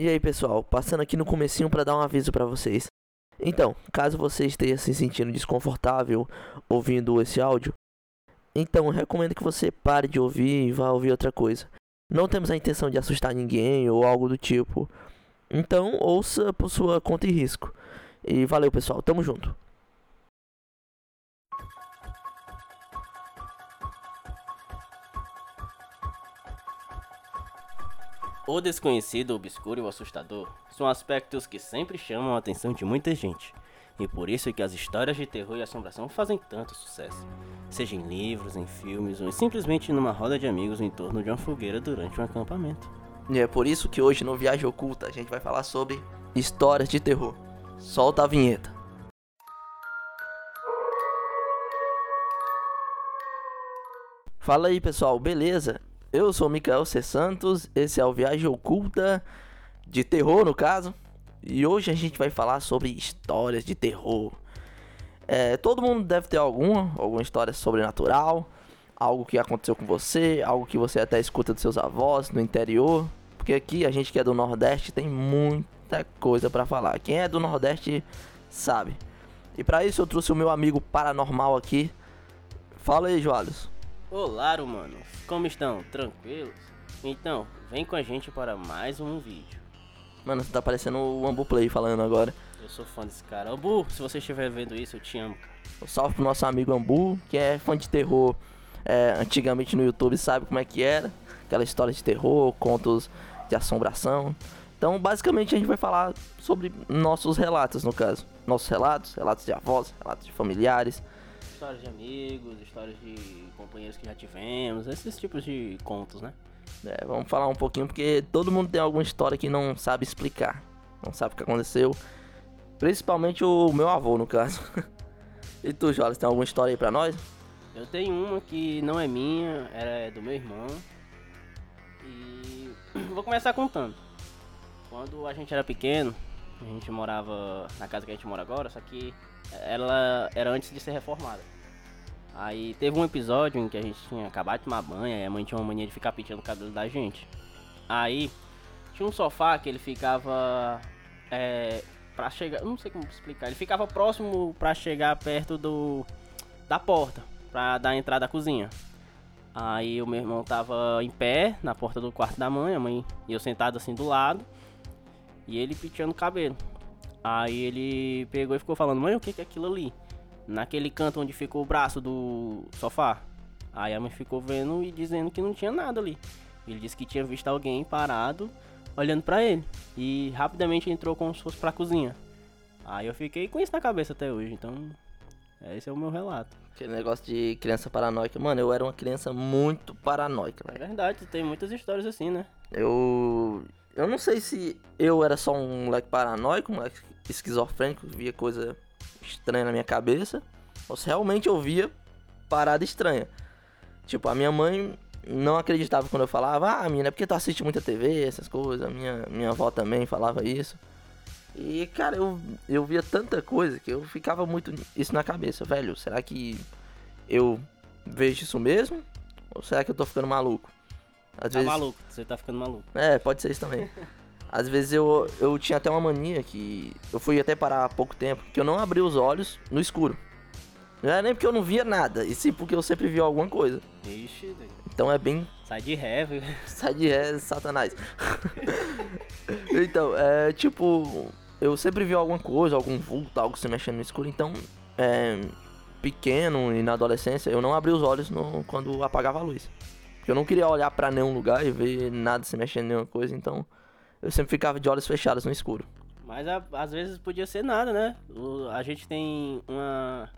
E aí, pessoal, passando aqui no comecinho para dar um aviso para vocês. Então, caso você esteja se sentindo desconfortável ouvindo esse áudio, então recomendo que você pare de ouvir e vá ouvir outra coisa. Não temos a intenção de assustar ninguém ou algo do tipo. Então, ouça por sua conta e risco. E valeu, pessoal. Tamo junto. O desconhecido, obscuro e o assustador são aspectos que sempre chamam a atenção de muita gente. E por isso é que as histórias de terror e assombração fazem tanto sucesso. Seja em livros, em filmes ou simplesmente numa roda de amigos em torno de uma fogueira durante um acampamento. E é por isso que hoje no Viagem Oculta a gente vai falar sobre histórias de terror. Solta a vinheta. Fala aí pessoal, beleza? Eu sou Mikael C. Santos, esse é o Viagem Oculta de terror no caso. E hoje a gente vai falar sobre histórias de terror. É, todo mundo deve ter alguma, alguma história sobrenatural, algo que aconteceu com você, algo que você até escuta dos seus avós no interior. Porque aqui a gente que é do Nordeste tem muita coisa para falar. Quem é do Nordeste sabe. E para isso eu trouxe o meu amigo paranormal aqui. Fala aí, Joalos. Olá, humanos! Como estão? Tranquilos? Então, vem com a gente para mais um vídeo. Mano, você tá parecendo o Ambu Play falando agora. Eu sou fã desse cara. Ambu, se você estiver vendo isso, eu te amo, cara. Um salve pro nosso amigo Ambu, que é fã de terror. É, antigamente no YouTube sabe como é que era. Aquela história de terror, contos de assombração. Então, basicamente, a gente vai falar sobre nossos relatos, no caso. Nossos relatos, relatos de avós, relatos de familiares. Histórias de amigos, histórias de companheiros que já tivemos, esses tipos de contos, né? É, vamos falar um pouquinho, porque todo mundo tem alguma história que não sabe explicar. Não sabe o que aconteceu. Principalmente o meu avô, no caso. e tu, Jolas, tem alguma história aí pra nós? Eu tenho uma que não é minha, é do meu irmão. E vou começar contando. Quando a gente era pequeno, a gente morava na casa que a gente mora agora, só que ela era antes de ser reformada. Aí teve um episódio em que a gente tinha acabado de tomar banho e a mãe tinha uma mania de ficar pintando o cabelo da gente. Aí tinha um sofá que ele ficava é, para chegar, não sei como explicar, ele ficava próximo para chegar perto do da porta, para dar a entrada à cozinha. Aí o meu irmão tava em pé na porta do quarto da mãe, a mãe e eu sentado assim do lado, e ele pintando o cabelo. Aí ele pegou e ficou falando: "Mãe, o que é aquilo ali?" Naquele canto onde ficou o braço do sofá. Aí a mãe ficou vendo e dizendo que não tinha nada ali. Ele disse que tinha visto alguém parado olhando para ele e rapidamente entrou como se fosse pra cozinha. Aí eu fiquei com isso na cabeça até hoje, então esse é o meu relato. Aquele negócio de criança paranoica. Mano, eu era uma criança muito paranoica, É verdade, tem muitas histórias assim, né? Eu. Eu não sei se eu era só um moleque paranoico, um moleque esquizofrênico, via coisa estranha na minha cabeça, ou se realmente eu via parada estranha. Tipo, a minha mãe não acreditava quando eu falava, ah, menina, é porque tu assiste muita TV, essas coisas. Minha, minha avó também falava isso. E, cara, eu, eu via tanta coisa que eu ficava muito isso na cabeça, velho. Será que eu vejo isso mesmo? Ou será que eu tô ficando maluco? Às tá vezes... maluco, você tá ficando maluco. É, pode ser isso também. Às vezes eu, eu tinha até uma mania que eu fui até parar há pouco tempo, que eu não abri os olhos no escuro. Não era nem porque eu não via nada, e sim porque eu sempre via alguma coisa. Ixi, então é bem. Sai de ré, viu? Sai de ré, satanás. então, é tipo. Eu sempre vi alguma coisa, algum vulto, algo se mexendo no escuro. Então, é, pequeno e na adolescência, eu não abri os olhos no, quando apagava a luz. Porque eu não queria olhar para nenhum lugar e ver nada se mexendo em nenhuma coisa. Então, eu sempre ficava de olhos fechados no escuro. Mas a, às vezes podia ser nada, né? O, a gente tem uma,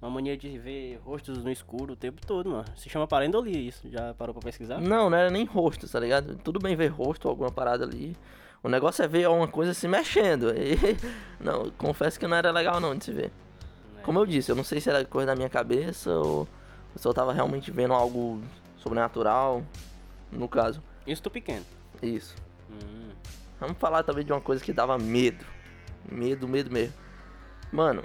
uma mania de ver rostos no escuro o tempo todo, mano. Se chama parendolia isso. Já parou pra pesquisar? Não, não era nem rosto, tá ligado? Tudo bem ver rosto ou alguma parada ali. O negócio é ver alguma coisa se mexendo. E, não, confesso que não era legal não de se ver. É. Como eu disse, eu não sei se era coisa da minha cabeça ou se eu tava realmente vendo algo sobrenatural, no caso. Isso tô pequeno. Isso. Hum. Vamos falar também de uma coisa que dava medo. Medo, medo mesmo. Mano,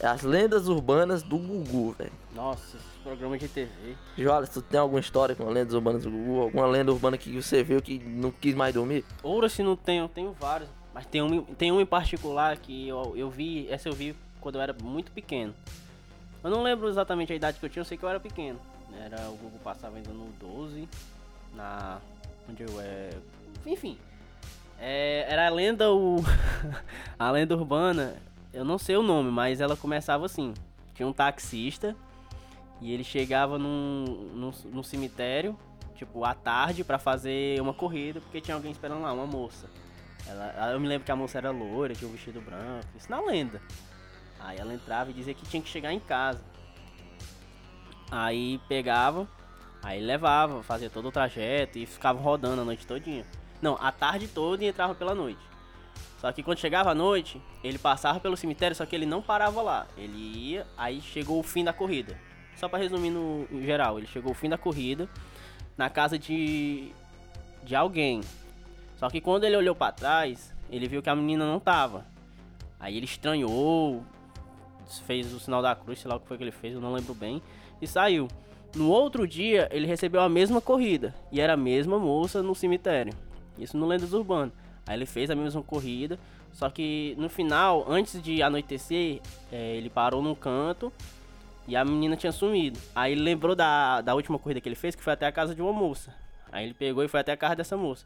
É as lendas urbanas do Gugu, velho. Nossa, esse programa de TV. Joales, tu tem alguma história com lendas urbanas do Gugu? Alguma lenda urbana que você viu que não quis mais dormir? Ouro se não tenho, tenho vários. Mas tem um, tem um em particular que eu, eu vi, essa eu vi quando eu era muito pequeno. Eu não lembro exatamente a idade que eu tinha, eu sei que eu era pequeno. Era o Gugu passava ainda no 12, na. Onde eu é. Enfim. É, era a lenda o. a lenda urbana, eu não sei o nome, mas ela começava assim. Tinha um taxista e ele chegava num, num, num cemitério, tipo, à tarde, para fazer uma corrida, porque tinha alguém esperando lá, uma moça. Ela, eu me lembro que a moça era loira, tinha um vestido branco, isso na lenda. Aí ela entrava e dizia que tinha que chegar em casa. Aí pegava, aí levava, fazia todo o trajeto e ficava rodando a noite todinha. Não, a tarde toda e entrava pela noite. Só que quando chegava a noite, ele passava pelo cemitério, só que ele não parava lá. Ele ia, aí chegou o fim da corrida. Só para resumir no geral, ele chegou o fim da corrida na casa de de alguém. Só que quando ele olhou para trás, ele viu que a menina não tava. Aí ele estranhou, fez o sinal da cruz, sei lá o que foi que ele fez, eu não lembro bem, e saiu. No outro dia, ele recebeu a mesma corrida, e era a mesma moça no cemitério. Isso no Lendas Urbano. Aí ele fez a mesma corrida, só que no final, antes de anoitecer, é, ele parou num canto e a menina tinha sumido. Aí ele lembrou da, da última corrida que ele fez, que foi até a casa de uma moça. Aí ele pegou e foi até a casa dessa moça.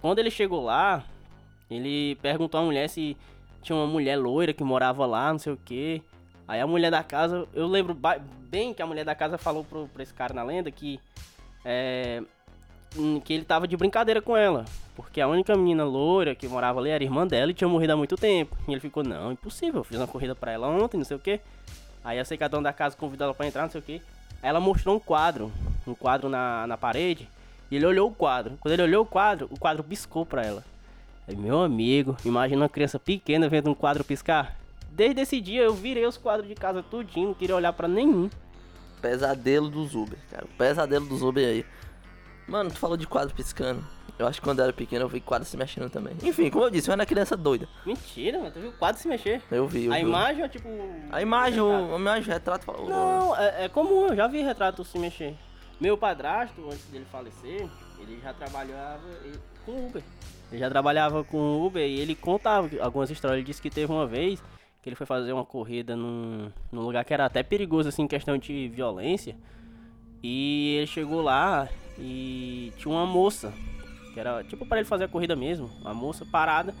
Quando ele chegou lá, ele perguntou à mulher se tinha uma mulher loira que morava lá, não sei o que. Aí a mulher da casa, eu lembro bem que a mulher da casa falou pro, pra esse cara na lenda que é, que ele tava de brincadeira com ela. Porque a única menina loira que morava ali era irmã dela e tinha morrido há muito tempo. E ele ficou, não, impossível, eu fiz uma corrida pra ela ontem, não sei o que. Aí a secadão da casa convidou ela pra entrar, não sei o que. Aí ela mostrou um quadro, um quadro na, na parede. E ele olhou o quadro. Quando ele olhou o quadro, o quadro piscou pra ela. Aí, meu amigo, imagina uma criança pequena vendo um quadro piscar. Desde esse dia eu virei os quadros de casa tudinho, não queria olhar para nenhum. Pesadelo dos Uber, cara. Pesadelo dos Uber aí. Mano, tu falou de quadro piscando. Eu acho que quando eu era pequeno eu vi quadro se mexendo também. Enfim, como eu disse, eu era criança doida. Mentira, mano. Tu viu o quadro se mexer? Eu vi, eu A vi. imagem ou tipo. A imagem, o, a imagem, o retrato falou. Não, é, é comum, eu já vi retrato se mexer. Meu padrasto, antes dele falecer, ele já trabalhava com Uber. Ele já trabalhava com Uber e ele contava algumas histórias. Ele disse que teve uma vez que ele foi fazer uma corrida num, num lugar que era até perigoso, assim, em questão de violência. E ele chegou lá e tinha uma moça, que era tipo para ele fazer a corrida mesmo, uma moça parada,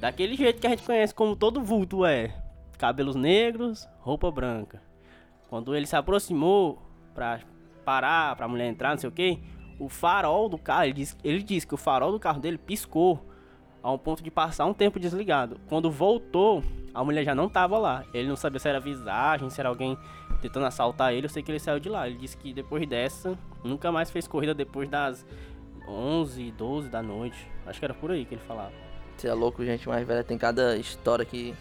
daquele jeito que a gente conhece como todo vulto é. Cabelos negros, roupa branca. Quando ele se aproximou pra parar, pra mulher entrar, não sei o que, o farol do carro, ele disse, ele disse que o farol do carro dele piscou a um ponto de passar um tempo desligado. Quando voltou, a mulher já não tava lá. Ele não sabia se era visagem, se era alguém tentando assaltar ele. Eu sei que ele saiu de lá. Ele disse que depois dessa, nunca mais fez corrida depois das 11, 12 da noite. Acho que era por aí que ele falava. Você é louco, gente mais velha. Tem cada história que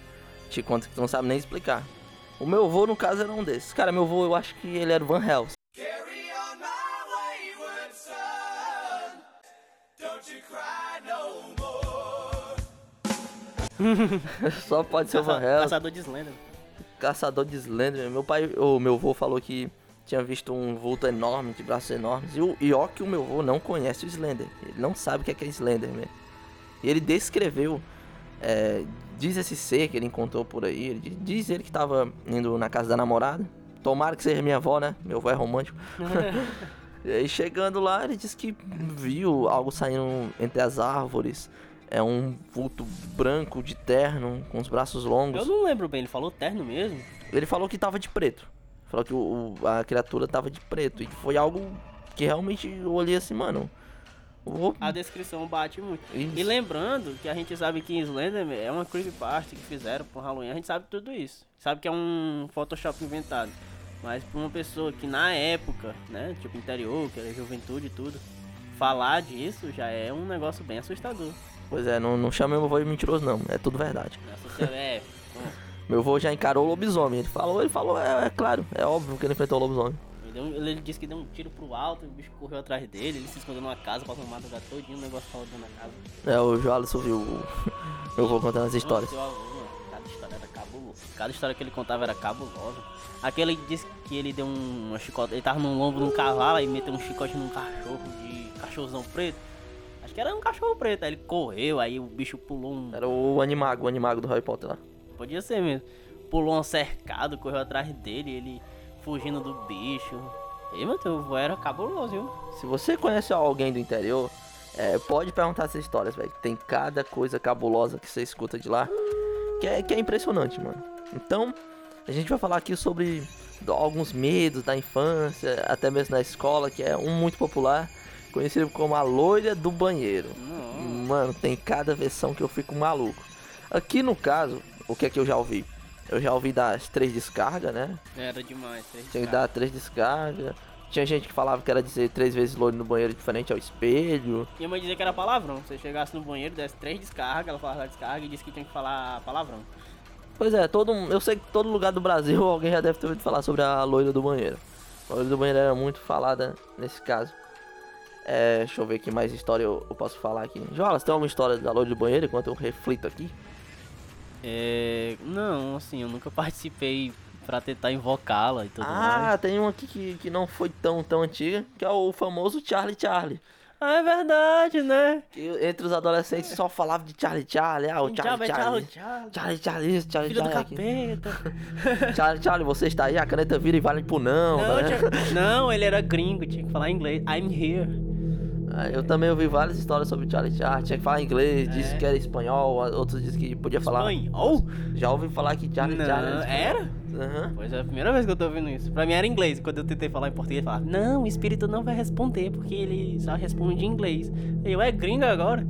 te conta que tu não sabe nem explicar. O meu avô, no caso, era um desses. Cara, meu avô, eu acho que ele era o Van Helsing. Carry on my wayward son. Don't you cry Só pode ser o Van Helsing. Caçador de Slender. Caçador de Slender. Meu pai, o meu avô falou que tinha visto um vulto enorme, de braços enormes. E, o, e ó que o meu avô não conhece o Slender. Ele não sabe o que é, que é Slender mesmo. E ele descreveu, é, diz esse ser que ele encontrou por aí. Ele diz, ele que tava indo na casa da namorada. Tomara que seja minha avó, né? Meu avô é romântico. E aí chegando lá, ele disse que viu algo saindo entre as árvores. É um vulto branco de terno, com os braços longos. Eu não lembro bem, ele falou terno mesmo? Ele falou que tava de preto. Falou que o, o- a criatura tava de preto. E foi algo que realmente eu olhei assim, mano. Vou... A descrição bate muito. Isso. E lembrando que a gente sabe que Slenderman é uma creepypasta que fizeram pro Halloween, a gente sabe tudo isso. Sabe que é um Photoshop inventado. Mas pra uma pessoa que na época, né, tipo interior, que era juventude e tudo, falar disso já é um negócio bem assustador. Pois é, não, não chama meu avô de mentiroso, não. É tudo verdade. É, Meu avô já encarou o lobisomem. Ele falou, ele falou, é, é claro, é óbvio que ele enfrentou o lobisomem. ele, deu ele disse que deu um tiro pro alto, o bicho correu atrás dele, ele se escondeu numa casa, passou uma madrugada todinho, o negócio falou na casa. É, o Joalisson viu o- meu avô contando as histórias. Cada história era cabulosa. cada história que ele contava era cabulosa. Aquele disse que ele deu um, uma chicote, ele tava num lombo de um cavalo e meteu um chicote num cachorro de cachorrozão preto. Acho que era um cachorro preto, aí ele correu, aí o bicho pulou um. Era o Animago, o Animago do Harry Potter lá. Podia ser mesmo. Pulou um cercado, correu atrás dele, ele fugindo do bicho. E meu vô era cabuloso, viu? Se você conhece alguém do interior, é, pode perguntar essas histórias, velho. Tem cada coisa cabulosa que você escuta de lá que é, que é impressionante, mano. Então, a gente vai falar aqui sobre alguns medos da infância, até mesmo na escola, que é um muito popular, conhecido como a loira do banheiro. Mano, tem cada versão que eu fico maluco. Aqui no caso, o que é que eu já ouvi? Eu já ouvi das três descargas, né? Era demais. três Tinha que dar três descargas. Tinha gente que falava que era dizer três vezes loiro no banheiro diferente ao espelho. Minha mãe dizia que era palavrão. Se você chegasse no banheiro, desse três descargas, ela falava descarga e disse que tinha que falar palavrão. Pois é, todo, eu sei que todo lugar do Brasil alguém já deve ter ouvido falar sobre a loira do banheiro. A loira do banheiro era muito falada nesse caso. É, deixa eu ver que mais história eu, eu posso falar aqui. Jolas, tem alguma história da loira do banheiro enquanto eu reflito aqui? É. Não, assim, eu nunca participei pra tentar invocá-la e tudo Ah, mais. tem uma aqui que, que não foi tão, tão antiga, que é o famoso Charlie Charlie. Ah, é verdade, né? Que entre os adolescentes só falava de Charlie Charlie, ah, o Charlie Charlie. tchau. Charlie Charlie, isso, Charlie Filho do Charlie. aqui. capeta. Charlie Charlie, você está aí, a caneta vira e vale pro não. Não, tinha- não, ele era gringo, tinha que falar inglês. I'm here. Ah, Eu também ouvi várias histórias sobre Charlie Charlie, tinha que falar inglês, disse É. que era espanhol, outros disse que podia falar. Espanhol? Já ouvi falar que Charlie Não, Charlie espanhol. era? Aham. Pois é, a primeira vez que eu tô ouvindo isso. Pra mim era inglês. Quando eu tentei falar em português, eu falava, não, o espírito não vai responder, porque ele só responde em inglês. Eu, é gringo agora?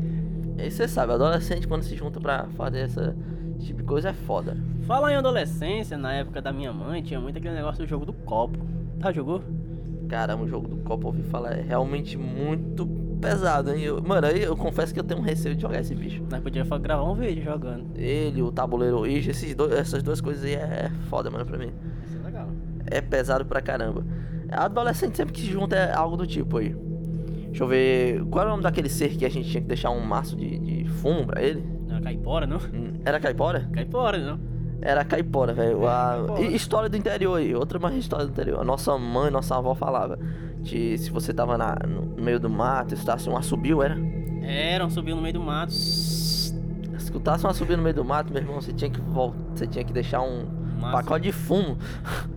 E você sabe, adolescente quando se junta pra fazer essa esse tipo de coisa é foda. Falar em adolescência, na época da minha mãe, tinha muito aquele negócio do jogo do copo. Tá, jogou? Caramba, o jogo do copo, ouvi falar, é realmente muito pesado, hein? Eu- mano, aí eu confesso que eu tenho um receio de jogar esse bicho. Nós podíamos gravar um vídeo jogando. Ele, o tabuleiro Ouija, esses dois, essas duas coisas aí é foda, mano, pra mim. Isso é legal. É pesado pra caramba. Adolescente sempre que se junta é algo do tipo aí. Deixa eu ver. Qual era o nome daquele ser que a gente tinha que deixar um maço de, de fumo pra ele? Não era caipora, não? Era caipora? Caipora, não? Era caipora, velho. A- História do interior aí, outra mais história do interior. A nossa mãe, nossa avó falava de se você tava na- no meio do mato, escutasse um assobio, era? Era, um subiu no meio do mato. Escutasse um assobio no meio do mato, meu irmão, você tinha que voltar, você tinha que deixar um Massa. pacote de fumo.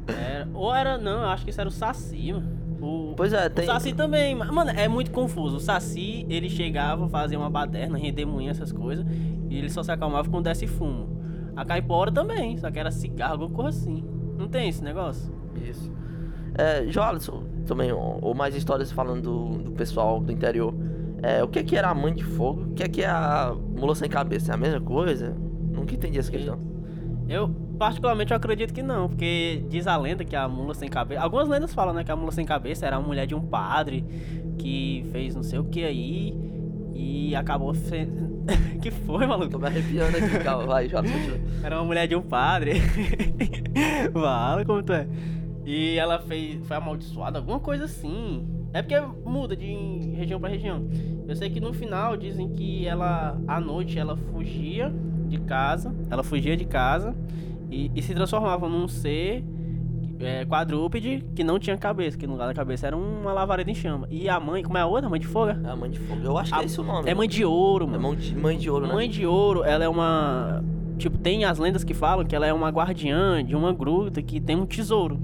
Era. Ou era, não, eu acho que isso era o Saci, mano. O, Pois é, o tem. Saci também, ma- mano, é muito confuso. O Saci, ele chegava, fazia uma baderna, redemoinha, essas coisas, e ele só se acalmava quando desse fumo. A caipora também, só que era cigarro, alguma coisa assim. Não tem esse negócio? Isso. É, Jolison, também, ou ou mais histórias falando do, do pessoal do interior. É, o que é que era a mãe de fogo? O que é que é a mula sem cabeça? É a mesma coisa? Nunca entendi essa questão. Eu, particularmente, eu acredito que não, porque diz a lenda que a mula sem cabeça. Algumas lendas falam, né, que a mula sem cabeça era a mulher de um padre que fez não sei o que aí e acabou. Que foi, maluco? Tô me arrepiando aqui, calma, vai, Jolison, continua. Era uma mulher de um padre. Fala como tu é. E ela fez, foi amaldiçoada, alguma coisa assim. É porque muda de região pra região. Eu sei que no final dizem que ela, à noite, ela fugia de casa. Ela fugia de casa e, e se transformava num ser é, quadrúpede que não tinha cabeça. Que no lugar da cabeça era uma lavareda em chama. E a mãe, como é a outra? Mãe de fogo? é? É a mãe de fogo. Eu acho que A- é esse o nome. É mãe de ouro, É mano. mãe de, mãe de ouro, né? Mãe de Ouro, ela é uma. Tipo, tem as lendas que falam que ela é uma guardiã de uma gruta que tem um tesouro.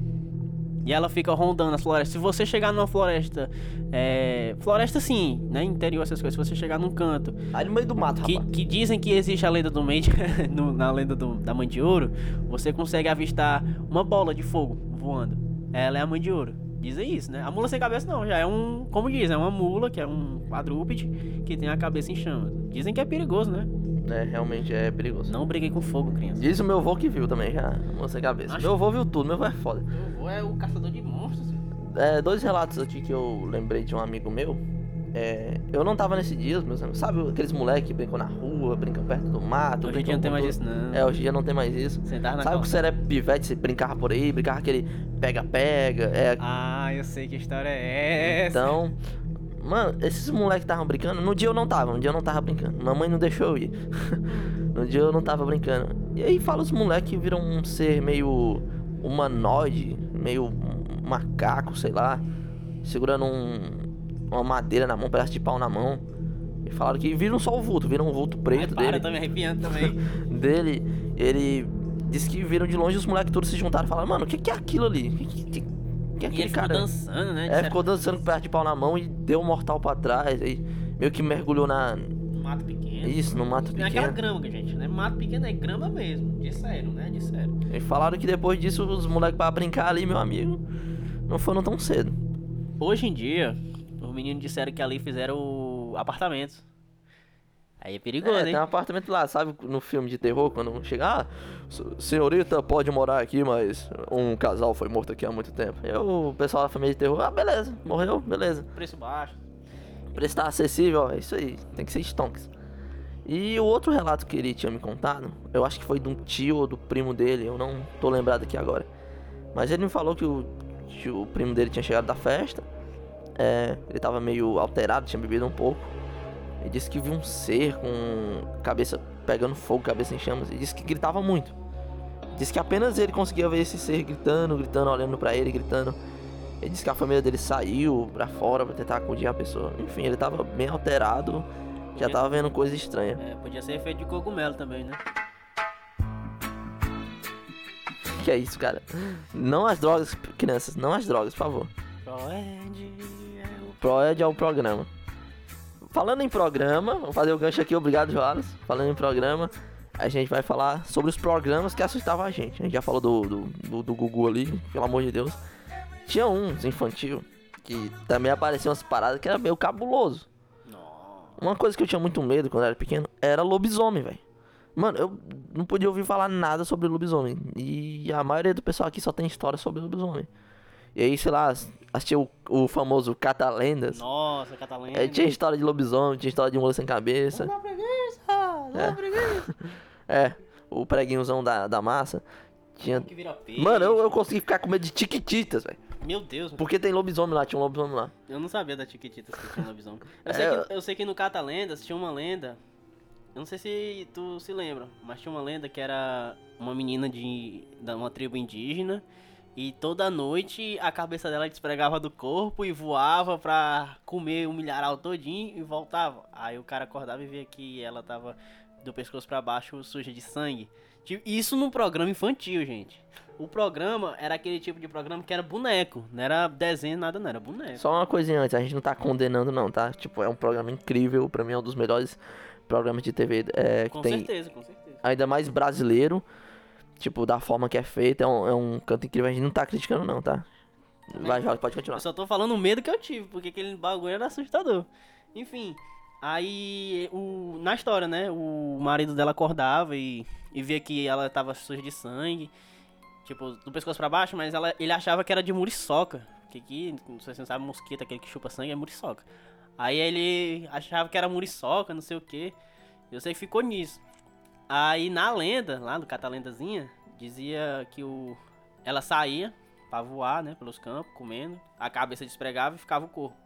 E ela fica rondando as florestas. Se você chegar numa floresta. É, floresta sim, né? Interior, essas coisas. Se você chegar num canto Aí no meio do mato, que, rapaz. que dizem que existe a lenda do no- na lenda do- da Mãe de Ouro, você consegue avistar uma bola de fogo voando. Ela é a Mãe de Ouro. Dizem isso, né? A mula sem cabeça não, já é um, como dizem, é uma mula, que é um quadrúpede, que tem a cabeça em chamas. Dizem que é perigoso, né? É, realmente é perigoso. Não briguei com fogo, criança. Diz o meu avô que viu também, já. Sem cabeça. Acho- Meu avô viu tudo, meu avô é foda. Meu avô é o caçador de monstros. É, dois relatos aqui que eu lembrei de um amigo meu. É, eu não tava nesse dia, meus amigos. Sabe aqueles moleques que brincam na rua, brincam perto do mato? Hoje em dia não tem mais tudo? isso, não. É, hoje em dia não tem mais isso. Sentar na Sabe que calça. você era pivete, você brincava por aí, brincava aquele pega-pega. É, Ah, eu sei que história é essa. então. Mano, esses moleques estavam brincando. No dia eu não tava, no dia eu não tava brincando. Mamãe não deixou eu ir. no dia eu não tava brincando. E aí fala os moleques viram um ser meio humanoide, meio macaco, sei lá, segurando um, uma madeira na mão, um pedaço de pau na mão. E falaram que viram só o vulto, viram um vulto Ai, preto para, dele. tá me arrepiando também. dele. Ele disse que viram de longe os moleques todos se juntaram e falaram, mano, o que, que é aquilo ali? O que, que, é e aquele ele ficou cara? dançando, né? É, Disseram- ficou dançando com o pedaço de pau na mão e deu um mortal pra trás. Aí meio que mergulhou na. No mato pequeno. Isso, no mato pequeno. grama, gente, né? Mato pequeno é grama mesmo. De sério, né? De sério. E falaram que depois disso os moleques pra brincar ali, meu amigo, não foram tão cedo. Hoje em dia, os meninos disseram que ali fizeram apartamentos. Aí é perigoso, É, hein? tem um apartamento lá, sabe, no filme de terror, quando chega, ah, senhorita pode morar aqui, mas um casal foi morto aqui há muito tempo. E o pessoal da família de terror, ah, beleza, morreu, beleza. Preço baixo. preço tá acessível, ó, é isso aí, tem que ser stonks. E o outro relato que ele tinha me contado, eu acho que foi de um tio ou do primo dele, eu não tô lembrado aqui agora. Mas ele me falou que o, que o primo dele tinha chegado da festa, é, ele tava meio alterado, tinha bebido um pouco. Ele disse que viu um ser com cabeça pegando fogo, cabeça em chamas, e disse que gritava muito. Disse que apenas ele conseguia ver esse ser gritando, gritando, olhando pra ele, gritando. Ele disse que a família dele saiu pra fora pra tentar acudir a pessoa. Enfim, ele tava bem alterado, já Podia- tava vendo coisa estranha. É, podia ser efeito de cogumelo também, né? Que é isso, cara? Não as drogas, crianças, não as drogas, por favor. Proed é o... Proed é o programa. Falando em programa, vou fazer o gancho aqui, obrigado, Joalas. Falando em programa, a gente vai falar sobre os programas que assustavam a gente. A gente já falou do, do, do, do Gugu ali, pelo amor de Deus. Tinha uns infantil que também apareciam umas paradas que era meio cabuloso. Uma coisa que eu tinha muito medo quando eu era pequeno era lobisomem, velho. Mano, eu não podia ouvir falar nada sobre lobisomem. E a maioria do pessoal aqui só tem história sobre lobisomem. E aí, sei lá, assistiu o, o famoso Catalendas. Nossa, Catalina. É, tinha história de lobisomem, tinha história de mula sem cabeça. Uma preguiça! Uma preguiça! É, o preguinhozão da, da massa. Tinha. Que vira peixe. Mano, eu, eu consegui ficar com medo de tiquititas, velho. Meu Deus, Porque tem lobisomem lá, tinha um lobisomem lá. eu não sabia da Chiquititas que tinha lobisomem. Eu, É, sei que, eu sei que no Catalendas tinha uma lenda. Eu não sei se tu se lembra, mas tinha uma lenda que era uma menina de da uma tribo indígena. E toda noite a cabeça dela despregava do corpo e voava pra comer o milharal todinho e voltava. Aí o cara acordava e via que ela tava do pescoço pra baixo suja de sangue. Isso num programa infantil, gente. O programa era aquele tipo de programa que era boneco, não era desenho, nada, não, era boneco. Só uma coisinha antes, a gente não tá condenando não, tá? Tipo, é um programa incrível, pra mim é um dos melhores programas de TV é, que Com tem. certeza, com certeza. Ainda mais brasileiro, tipo, da forma que é feito, é um, é um canto incrível, a gente não tá criticando não, tá? Vai, vai, pode continuar. Eu só tô falando o medo que eu tive, porque aquele bagulho era assustador. Enfim, aí o, na história, né? O marido dela acordava e, e via que ela tava suja de sangue, tipo, do pescoço pra baixo, mas ela, ele achava que era de muriçoca. Que aqui, não sei se você sabe, mosquito, aquele que chupa sangue, é muriçoca. Aí ele achava que era muriçoca, não sei o que. Eu sei que ficou nisso. Aí na lenda, lá no Catalendazinha, dizia que o ela saía pra voar, né, pelos campos, comendo, a cabeça despregava e ficava o corpo.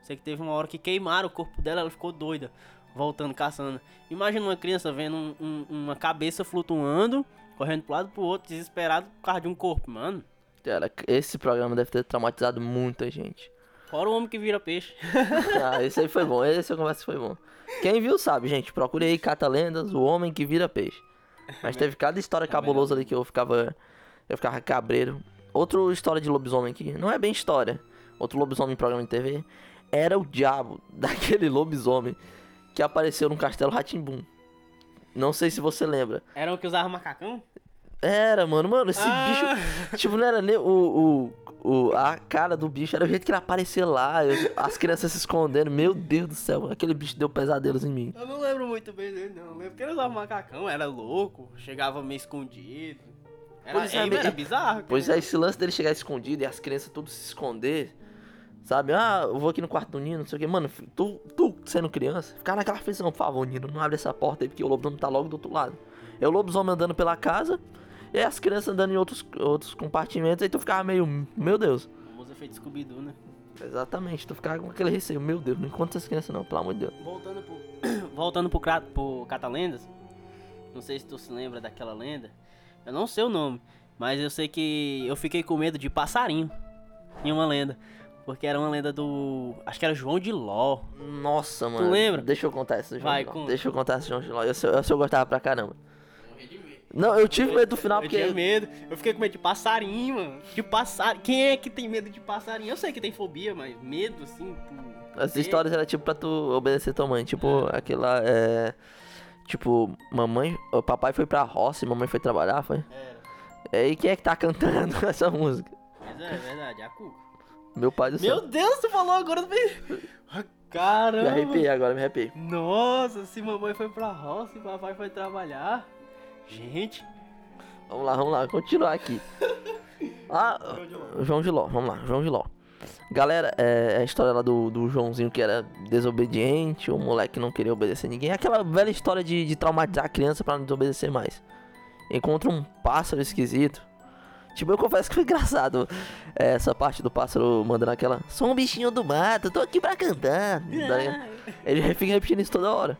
Sei que teve uma hora que queimaram o corpo dela, ela ficou doida, voltando, caçando. Imagina uma criança vendo um- um- uma cabeça flutuando, correndo pro lado pro outro, desesperado por causa de um corpo, mano. Cara, esse programa deve ter traumatizado muita gente. Fora o homem que vira peixe. Ah, esse aí foi bom, esse conversa foi bom. Quem viu sabe, gente, procure aí Cata Lendas, o homem que vira peixe. Mas teve cada história cabulosa ali que eu ficava. Eu ficava cabreiro. Outra história de lobisomem aqui, não é bem história. Outro lobisomem em programa de TV. Era o diabo daquele lobisomem que apareceu no Castelo Ratimbum. Não sei se você lembra. Era o que usava macacão? Era, mano, mano, esse Ah. bicho. Tipo, não era nem o, o, o. A cara do bicho, era o jeito que ele aparecia lá. eu- as crianças se escondendo. Meu Deus do céu, aquele bicho deu pesadelos em mim. Eu não lembro muito bem dele, não. Eu lembro que ele usava macacão, era louco, chegava meio escondido. Era, Pois é, era, bizarro. Pois é, esse lance dele chegar escondido e as crianças tudo se esconder. Sabe? Ah, eu vou aqui no quarto do Nino, não sei o que. Mano, tu, tu sendo criança, ficar naquela aflição, por favor, Nino, não abre essa porta aí, porque o lobisomem tá logo do outro lado. É o lobisomem andando pela casa, e aí as crianças andando em outros, outros compartimentos, aí tu ficava meio, meu Deus. O famoso efeito Scooby-Doo, né? Exatamente, tu ficava com aquele receio, meu Deus, não encontra essas crianças não, pelo amor de Deus. Voltando pro, voltando pro, pro Catalendas, Não sei se tu se lembra daquela lenda. Eu não sei o nome, mas eu sei que eu fiquei com medo de passarinho em uma lenda. Porque era uma lenda do. Acho que era João de Ló. Nossa, mano. lembra? Deixa eu contar essa, João Vai, de Ló. conta. Deixa eu contar essa, João de Ló. Eu, eu, eu gostava pra caramba. Não, eu tive medo do final Eu porque. tinha medo. Eu fiquei com medo de passarinho, mano. De passarinho. Quem é que tem medo de passarinho? Eu sei que tem fobia, mas medo, assim. por- As histórias eram tipo pra tu obedecer tua mãe. Tipo, aquela. É. Tipo, mamãe. O papai foi pra roça e mamãe foi trabalhar, foi? Era. E quem é que tá cantando essa música? Mas é, é verdade, é a Cuca. Meu pai do céu. Meu Deus, tu falou agora. do- Ah, Me Caramba. arrepiei agora, me arrepiei. Nossa, se mamãe foi pra roça e papai foi trabalhar. Gente. Vamos lá, vamos lá, continuar aqui. Ah, João de Ló, vamos lá, João de Ló. Galera, é a história lá do, do Joãozinho que era desobediente, o moleque não queria obedecer ninguém. Aquela velha história de, de traumatizar a criança pra não desobedecer mais. Encontra um pássaro esquisito. Tipo, eu confesso que foi engraçado é, essa parte do pássaro mandando aquela. Sou um bichinho do mato, tô aqui pra cantar. tá? Ele fica repetindo isso toda hora.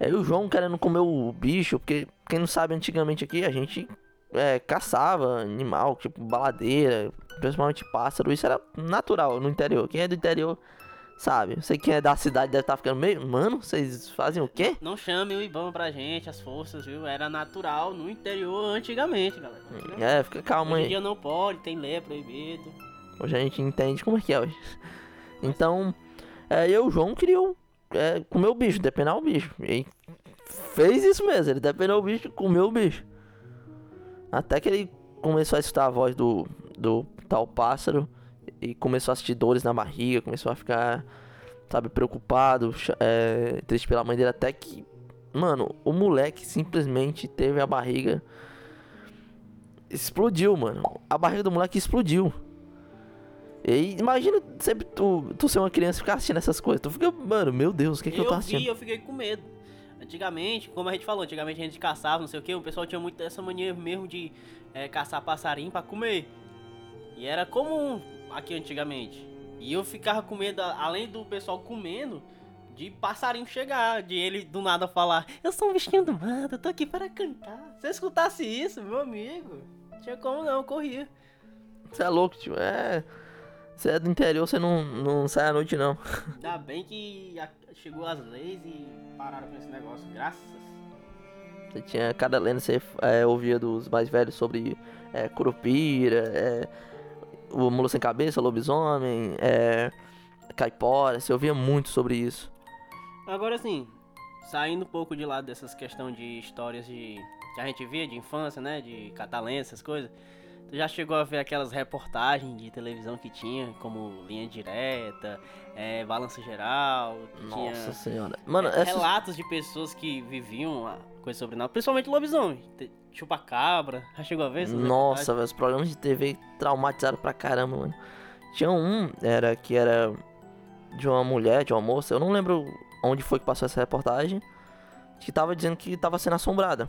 Aí o João querendo comer o bicho, porque quem não sabe, antigamente aqui a gente é, caçava animal, tipo baladeira, principalmente pássaro, isso era natural no interior. Quem é do interior sabe. Sei quem é da cidade deve estar ficando meio. Mano, vocês fazem o quê? Não chame o Ibama pra gente, as forças, viu? Era natural no interior antigamente, galera. Antigamente. É, fica calma Hoje em aí. dia não pode, tem lei, é proibido. Hoje a gente entende como é que é hoje. Então, é, eu, o João, queria é, comer o bicho, depenar o bicho. E fez isso mesmo, ele depenou o bicho e comeu o bicho. Até que ele começou a escutar a voz do, do tal pássaro e começou a sentir dores na barriga, começou a ficar, sabe, preocupado, é, triste pela mãe dele. Até que, mano, o moleque simplesmente teve a barriga. Explodiu, mano. A barriga do moleque explodiu. E imagina sempre tu, tu ser uma criança e ficar assistindo essas coisas. Tu fica, mano, meu Deus, o que, que eu, tô eu assistindo? vi, eu fiquei com medo. Antigamente, como a gente falou, antigamente a gente caçava, não sei o que, o pessoal tinha muito essa mania mesmo de é, caçar passarinho pra comer. E era comum aqui antigamente. E eu ficava com medo, além do pessoal comendo, de passarinho chegar, de ele do nada falar, eu sou um bichinho do mato, eu tô aqui para cantar. Se eu escutasse isso, meu amigo, não tinha como não, eu corria. Você é louco, tio. É. Você é do interior, você não, não sai à noite, não. Ainda bem que chegou as leis e pararam com esse negócio, graças. Você tinha cada lenda, você é, ouvia dos mais velhos sobre é, curupira, é, o mula sem cabeça, lobisomem, é, caipora. Você ouvia muito sobre isso. Agora assim, saindo um pouco de lado dessas questões de histórias de que a gente via de infância, né, de catalense, essas coisas. Tu já chegou a ver aquelas reportagens de televisão que tinha, como Linha Direta, é, Balanço Geral, Nossa tinha senhora. Mano, é, essas... relatos de pessoas que viviam a coisa sobrenatural, principalmente lobisomem, chupa-cabra, já chegou a ver Nossa, velho, os programas de TV traumatizaram pra caramba, mano. Tinha um, era que era de uma mulher, de uma moça, eu não lembro onde foi que passou essa reportagem, que tava dizendo que tava sendo assombrada.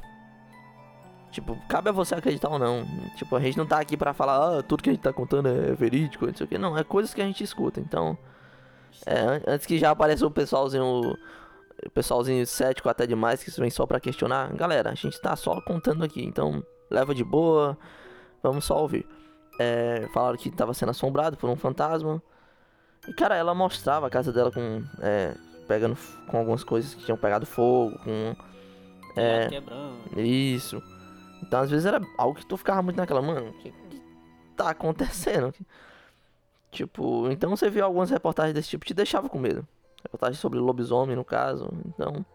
Tipo, cabe a você acreditar ou não. Tipo, a gente não tá aqui pra falar, ah, tudo que a gente tá contando é verídico, não sei o que. Não, é coisas que a gente escuta. Então, é, an- antes que já apareça o pessoalzinho, o pessoalzinho cético até demais, que vem só pra questionar. Galera, a gente tá só contando aqui, então leva de boa, vamos só ouvir. É, falaram que tava sendo assombrado por um fantasma. E, cara, ela mostrava a casa dela com, é, pegando, com algumas coisas que tinham pegado fogo, com É. É. Quebrando. isso. Então, às vezes era algo que tu ficava muito naquela, mano, o que, que tá acontecendo? Tipo, então você viu algumas reportagens desse tipo, te deixava com medo. Reportagem sobre lobisomem, no caso. Então,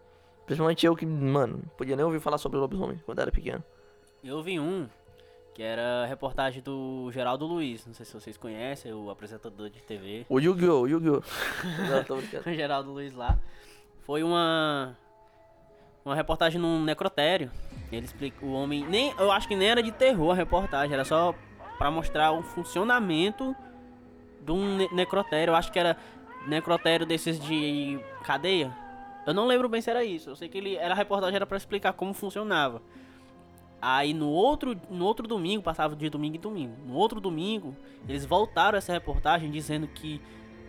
principalmente eu que, mano, podia nem ouvir falar sobre lobisomem quando era pequeno. Eu vi um que era reportagem do Geraldo Luiz, não sei se vocês conhecem, o apresentador de TV. O Yu-Gi-Oh! o Yu-Gi-Oh! O Geraldo Luiz lá. Foi uma uma reportagem num necrotério. Ele explica o homem, nem eu acho que nem era de terror a reportagem, era só pra mostrar o funcionamento de um ne- necrotério. Eu acho que era necrotério desses de cadeia. Eu não lembro bem se era isso. Eu sei que ele era a reportagem era pra explicar como funcionava. Aí no outro, no outro domingo, passava de domingo em domingo. No outro domingo, eles voltaram essa reportagem dizendo que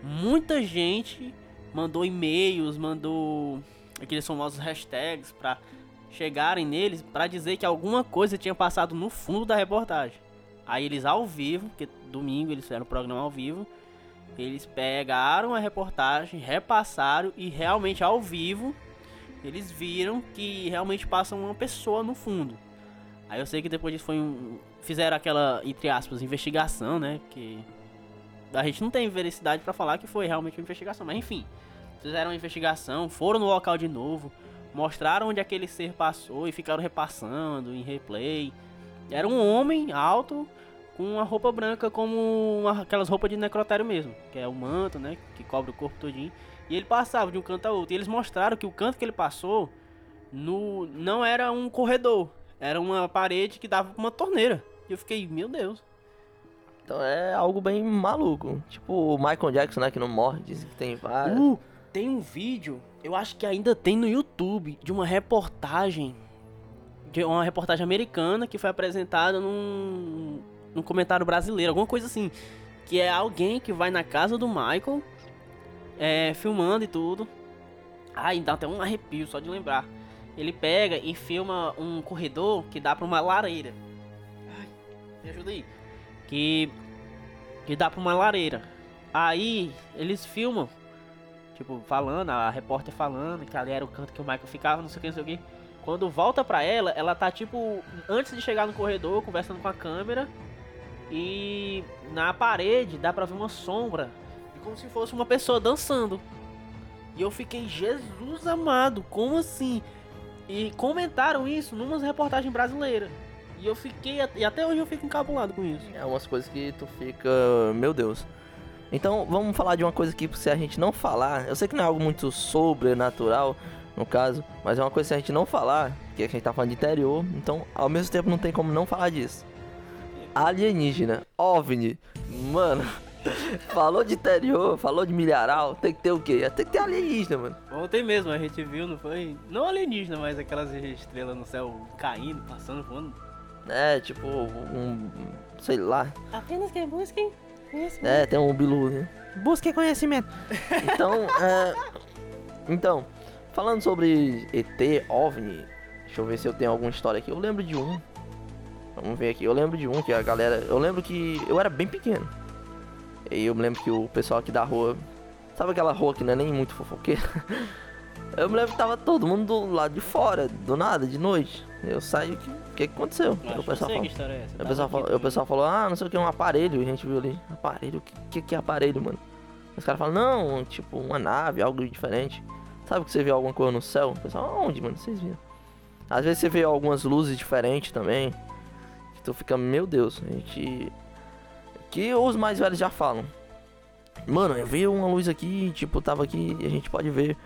muita gente mandou e-mails, mandou aqueles famosos hashtags pra chegarem neles pra dizer que alguma coisa tinha passado no fundo da reportagem. Aí eles ao vivo, porque domingo eles fizeram o programa ao vivo, eles pegaram a reportagem, repassaram e realmente ao vivo eles viram que realmente passa uma pessoa no fundo. Aí eu sei que depois disso foi um. Fizeram aquela, entre aspas, investigação, né? Que a gente não tem veracidade pra falar que foi realmente uma investigação, mas enfim. Fizeram uma investigação, foram no local de novo, mostraram onde aquele ser passou e ficaram repassando em replay. Era um homem alto com uma roupa branca como uma- aquelas roupas de necrotério mesmo, que é o manto, né, que cobre o corpo todinho. E ele passava de um canto a outro. E eles mostraram que o canto que ele passou no não era um corredor, era uma parede que dava pra uma torneira. E eu fiquei, meu Deus. Então é algo bem maluco. Tipo o Michael Jackson, né? Que não morre, dizem que tem vários. Uh, tem um vídeo, eu acho que ainda tem no YouTube, de uma reportagem. De uma reportagem americana que foi apresentada num, num comentário brasileiro, alguma coisa assim. Que é alguém que vai na casa do Michael, é, filmando e tudo. Ai, dá até um arrepio só de lembrar. Ele pega e filma um corredor que dá pra uma lareira. Ai, me ajuda aí. Que, que dá pra uma lareira. Aí eles filmam Tipo, falando, a repórter falando que ali era o canto que o Michael ficava, não sei o que, não sei o que. Quando volta pra ela, ela tá tipo, antes de chegar no corredor, conversando com a câmera. E na parede dá pra ver uma sombra. E como se fosse uma pessoa dançando. E eu fiquei, Jesus amado, como assim? E comentaram isso numas reportagens brasileiras. E eu fiquei, e até hoje eu fico encabulado com isso. É umas coisas que tu fica. Meu Deus. Então vamos falar de uma coisa que se a gente não falar. Eu sei que não é algo muito sobrenatural, no caso, mas é uma coisa que se a gente não falar, que a gente tá falando de interior, então ao mesmo tempo não tem como não falar disso. Alienígena, OVNI, mano. falou de interior, falou de milharal, tem que ter o quê? Tem que ter alienígena, mano. Ontem mesmo a gente viu, não foi? Não alienígena, mas aquelas estrelas no céu caindo, passando, voando. É, tipo, um. sei lá. Apenas que busquem É, tem um bilu, né? Busquem conhecimento. Então, é... Então, falando sobre ET, OVNI, deixa eu ver se eu tenho alguma história aqui. Eu lembro de um. Vamos ver aqui. Eu lembro de um que a galera. Eu lembro que eu era bem pequeno. E eu me lembro que o pessoal aqui da rua. Sabe aquela rua que não é nem muito fofoqueira? Eu me lembro que tava todo mundo do lado de fora, do nada, de noite. Eu saio, o que, que que aconteceu? Eu o pessoal falou, é o Tava pessoal, falou, o pessoal falou, ah, não sei o que, um aparelho. A gente viu ali. Aparelho? O que, que, é aparelho, mano? Os caras falam, não, tipo, uma nave, algo diferente. Sabe que você vê alguma coisa no céu? O pessoal, onde, mano? Vocês viram? Às vezes você vê algumas luzes diferentes também. Tu fica, meu Deus, a gente. Que os mais velhos já falam. Mano, eu vi uma luz aqui, tipo, tava aqui e a gente pode ver.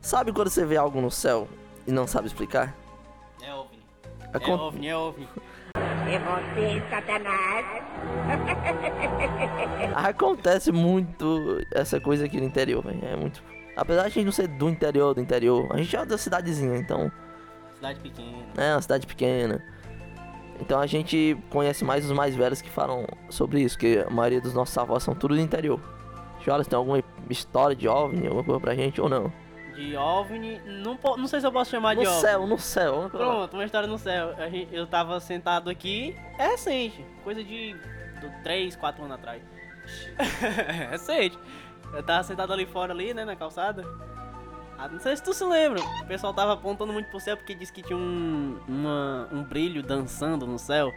Sabe quando você vê algo no céu e não sabe explicar? É OVNI. É Acon- OVNI, é OVNI. É você, Satanás. Acontece muito essa coisa aqui no interior, velho. É muito. Apesar de a gente não ser do interior, do interior, a gente é da cidadezinha, então. Cidade pequena. É uma cidade pequena. Então a gente conhece mais os mais velhos que falam sobre isso, que a maioria dos nossos avós são tudo do interior. Jolas, tem alguma história de OVNI, alguma coisa pra gente ou não? De OVNI, não, não sei se eu posso chamar No de OVNI. céu, no céu. coisa lá. Pronto, uma história no céu. Eu tava sentado aqui, é recente, coisa de 3, 4 anos atrás. é recente. Eu tava sentado ali fora, ali, né, na calçada. Ah, não sei se tu se lembra. O pessoal tava apontando muito pro céu porque disse que tinha um, uma- um brilho dançando no céu.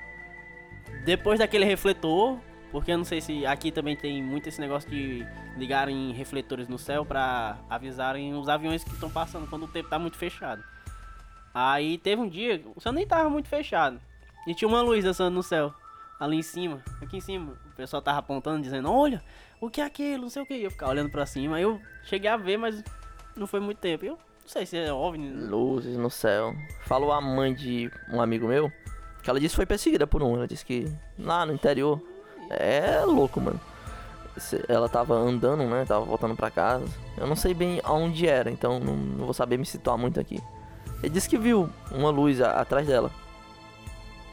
Depois daquele refletor, porque eu não sei se aqui também tem muito esse negócio de ligarem refletores no céu pra avisarem os aviões que estão passando quando o tempo tá muito fechado. Aí teve um dia, o céu nem tava muito fechado. E tinha uma luz dançando no céu. Ali em cima, aqui em cima. O pessoal tava apontando, dizendo, olha, o que é aquilo, não sei o que. Eu ficava olhando pra cima. Eu cheguei a ver, mas não foi muito tempo. Eu não sei se é OVNI. Luzes no céu. Falou a mãe de um amigo meu que ela disse que foi perseguida por um. Ela disse que lá no interior é louco, mano. Ela tava andando, né? Tava voltando pra casa. Eu não sei bem aonde era, então não, não vou saber me situar muito aqui. Ele disse que viu uma luz a- atrás dela.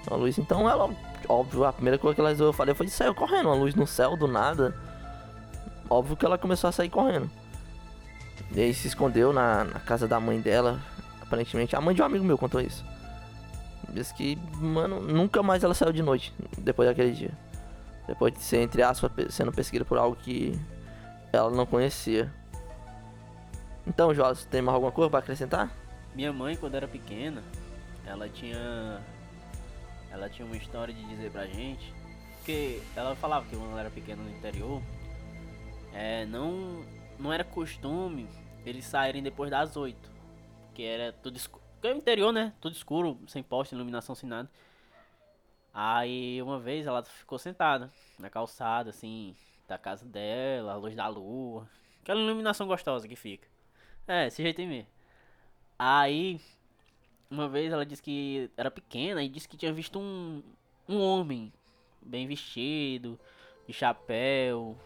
Uma luz, então ela, óbvio, a primeira coisa que ela resolveu fazer foi saiu correndo. Uma luz no céu do nada. Óbvio que ela começou a sair correndo. E aí se escondeu na, na casa da mãe dela. aparentemente. A mãe de um amigo meu contou isso. Diz que, mano, nunca mais ela saiu de noite depois daquele dia. Depois de ser, entre aspas, sendo perseguida por algo que ela não conhecia. Então, Joás, tem mais alguma coisa pra acrescentar? Minha mãe, quando era pequena, ela tinha. Ela tinha uma história de dizer pra gente. Porque ela falava que quando ela era pequena no interior, é, não, não era costume eles saírem depois das 8. Porque era tudo escuro. Porque é o interior, né? Tudo escuro, sem poste, iluminação, sem nada. Aí uma vez ela ficou sentada na calçada, assim, da casa dela, a luz da lua. Aquela iluminação gostosa que fica. É, esse jeito mesmo. Aí, uma vez ela disse que era pequena e disse que tinha visto um, um homem bem vestido, de chapéu,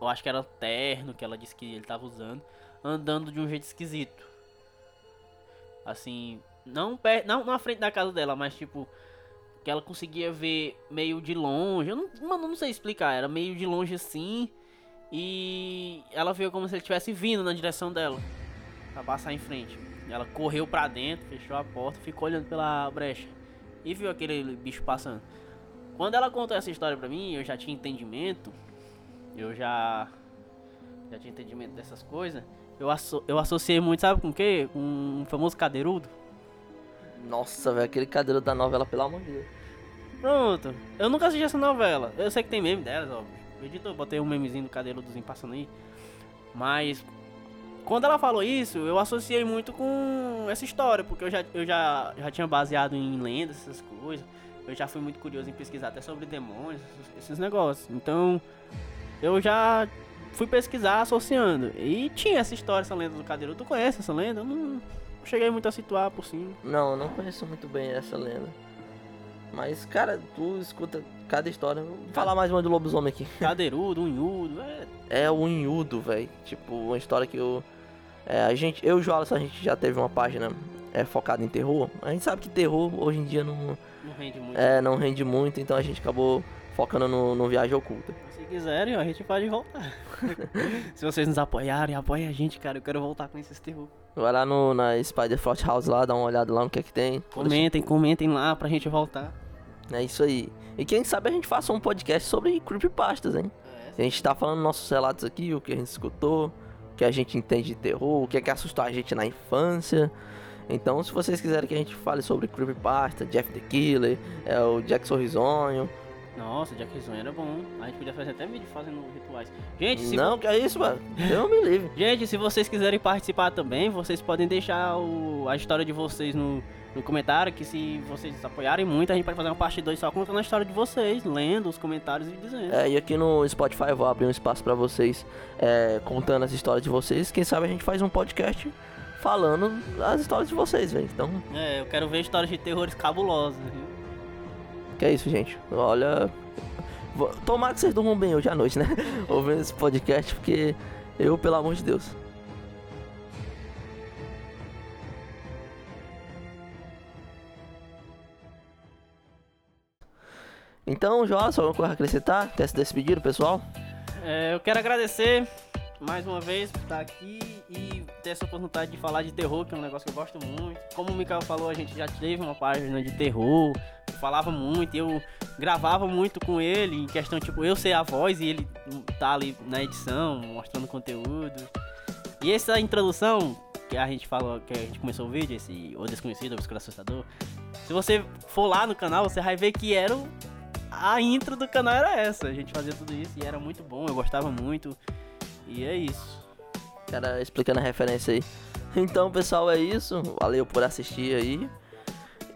eu acho que era terno que ela disse que ele tava usando, andando de um jeito esquisito. Assim, não, per não na frente da casa dela, mas tipo, que ela conseguia ver meio de longe. Eu não, mano, não sei explicar, era meio de longe assim. E ela veio como se ele estivesse vindo na direção dela pra passar em frente. Ela correu pra dentro, fechou a porta, ficou olhando pela brecha e viu aquele bicho passando. Quando ela contou essa história pra mim, eu já tinha entendimento, eu já já tinha entendimento dessas coisas. Eu, asso eu associei muito, sabe com o quê? Com um famoso cadeirudo. Nossa, velho, aquele cadeiro da novela, pelo amor de Deus. Pronto. Eu nunca assisti essa novela. Eu sei que tem meme delas, óbvio. Editor, botei um memezinho do cadeirudozinho passando aí. Mas quando ela falou isso, eu associei muito com essa história, porque eu já, eu já, já tinha baseado em lendas, essas coisas. Eu já fui muito curioso em pesquisar até sobre demônios, esses, esses negócios. Então, eu já fui pesquisar associando. E tinha essa história, essa lenda do cadeirudo. Tu conhece essa lenda? Eu não cheguei muito a situar por cima. Não, eu não conheço muito bem essa lenda. Mas, cara, tu escuta cada história. Vou falar mais uma do lobisomem aqui. Cadeirudo, unhudo, é É o Inhudo, velho. Tipo, uma história que eu. É, a gente, eu e o Joalisson, a gente já teve uma página é, focada em terror. A gente sabe que terror hoje em dia não, não rende muito. é, não rende muito, então a gente acabou focando no, no Viagem Oculta. Se quiserem, a gente pode voltar. Se vocês nos apoiarem, apoiem a gente, cara. Eu quero voltar com esses terror. Vai lá no, na Spider Front House lá, dá uma olhada lá no que é que tem. Comentem, comentem lá pra gente voltar. É isso aí. E quem sabe a gente faça um podcast sobre creepypastas, hein? A gente tá falando nossos relatos aqui, o que a gente escutou, o que a gente entende de terror, o que é que assustou a gente na infância. Então, se vocês quiserem que a gente fale sobre creepypasta, Jeff the Killer, é, o Jack Sorrisonho. Nossa, Jack Risonho era bom. A gente podia fazer até vídeo fazendo rituais. Gente, se, Não, que é isso, mano. Eu me livre. gente, se vocês quiserem participar também, vocês podem deixar o- a história de vocês no, no comentário. Que se vocês apoiarem muito, a gente pode fazer uma parte 2 só contando a história de vocês, lendo os comentários e dizendo. É, e aqui no Spotify eu vou abrir um espaço pra vocês é, contando as histórias de vocês. Quem sabe a gente faz um podcast falando as histórias de vocês, velho. Então, É, eu quero ver histórias de terrores cabulosas, viu? Que é isso, gente. Olha. Tomara que vocês durmam bem hoje à noite, né? Ouvindo esse podcast, porque eu, pelo amor de Deus. Então, João, só alguma coisa a acrescentar? Quer se despedir, pessoal? É, eu quero agradecer mais uma vez por estar aqui e ter essa oportunidade de falar de terror, que é um negócio que eu gosto muito. Como o Mikael falou, a gente já teve uma página de terror, falava muito, eu gravava muito com ele, em questão, tipo, eu ser a voz e ele tá ali na edição, mostrando conteúdo. E essa introdução que a gente falou, que a gente começou o vídeo, esse O Desconhecido, O Obscuro Assustador, se você for lá no canal, você vai ver que era o a intro do canal era essa. A gente fazia tudo isso e era muito bom, eu gostava muito. E é isso. cara explicando a referência aí. Então, pessoal, é isso. Valeu por assistir aí.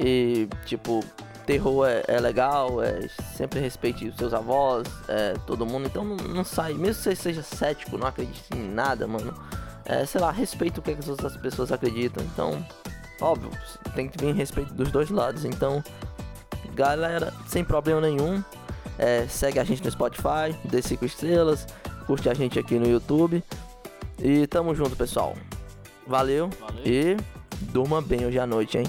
E, tipo, terror é, é legal, é, sempre respeite os seus avós, é, todo mundo. Então, não, não sai. Mesmo que você seja cético, não acredite em nada, mano. É, sei lá, respeita o que, que as outras pessoas acreditam. Então, óbvio, tem que vir respeito dos dois lados. Então, galera, sem problema nenhum. é, segue a gente no Spotify, dê 5 estrelas, curte a gente aqui no YouTube. E tamo junto, pessoal. Valeu Valeu. e durma bem hoje à noite, hein?